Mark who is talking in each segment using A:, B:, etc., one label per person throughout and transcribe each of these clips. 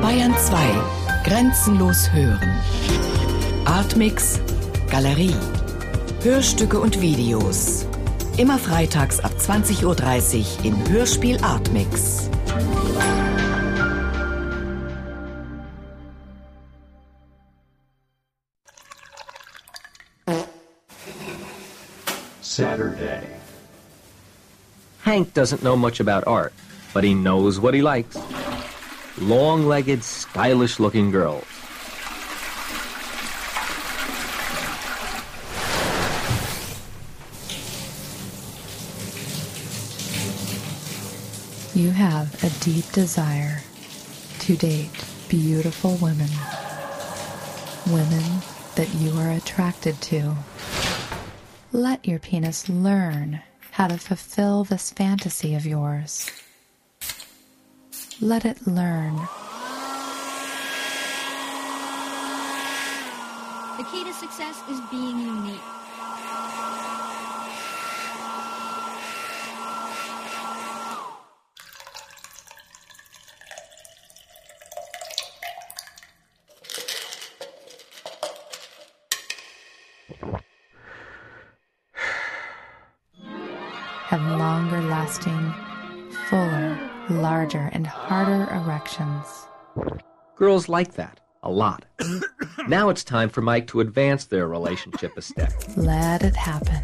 A: Bayern 2. Grenzenlos hören. Artmix. Galerie. Hörstücke und Videos. Immer freitags ab 20.30 Uhr im Hörspiel Artmix.
B: Saturday.
C: Hank doesn't know much about art, but he knows what he likes. Long-legged, stylish-looking girls.
D: You have a deep desire to date beautiful women. Women that you are attracted to. Let your penis learn how to fulfill this fantasy of yours. Let it learn.
E: The key to success is being unique.
D: Have longer lasting, fuller, larger, and harder erections.
C: Girls like that. A lot. now it's time for Mike to advance their relationship a step.
D: Let it happen.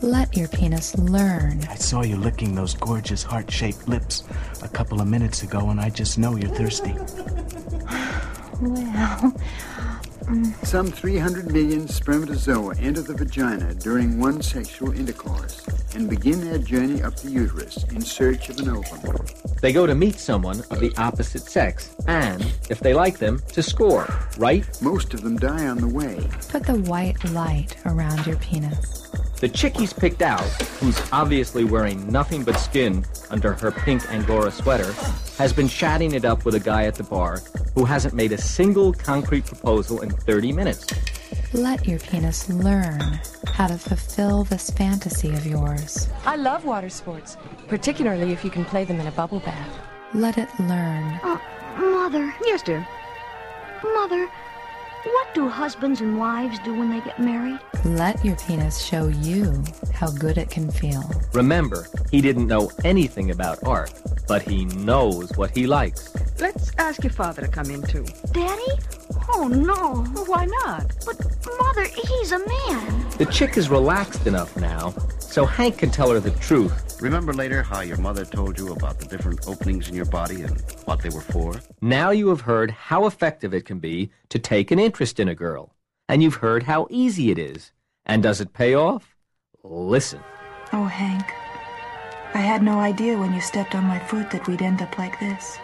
D: Let your penis learn.
F: I saw you licking those gorgeous heart shaped lips a couple of minutes ago, and I just know you're thirsty.
D: Well,
G: Some 300 million spermatozoa enter the vagina during one sexual intercourse and begin their journey up the uterus in search of an ovum.
C: They go to meet someone of the opposite sex, and, if they like them, to score, right?
G: Most of them die on the way.
D: put the white light around your penis.
C: The chick he's picked out, who's obviously wearing nothing but skin under her pink Angora sweater, has been chatting it up with a guy at the bar who hasn't made a single concrete proposal in 30 minutes.
D: Let your penis learn how to fulfill this fantasy of yours.
H: I love water sports, particularly if you can play them in a bubble bath.
D: Let it learn.
E: Uh, Mother,
H: Yes, dear.
E: Mother, what do husbands and wives do when they get married?
D: Let your penis show you how good it can feel.
C: Remember, he didn't know anything about art, but he knows what he likes.
H: Let's ask your father to come in, too.
E: Daddy? Oh no.
H: Why not?
E: But Mother, he's a man.
C: The chick is relaxed enough now, so Hank can tell her the truth.
I: Remember later how your mother told you about the different openings in your body and what they were for?
C: Now you have heard how effective it can be to take an interest in a girl. And you've heard how easy it is. And does it pay off? Listen.
J: Oh, Hank. I had no idea when you stepped on my foot that we'd end up like this.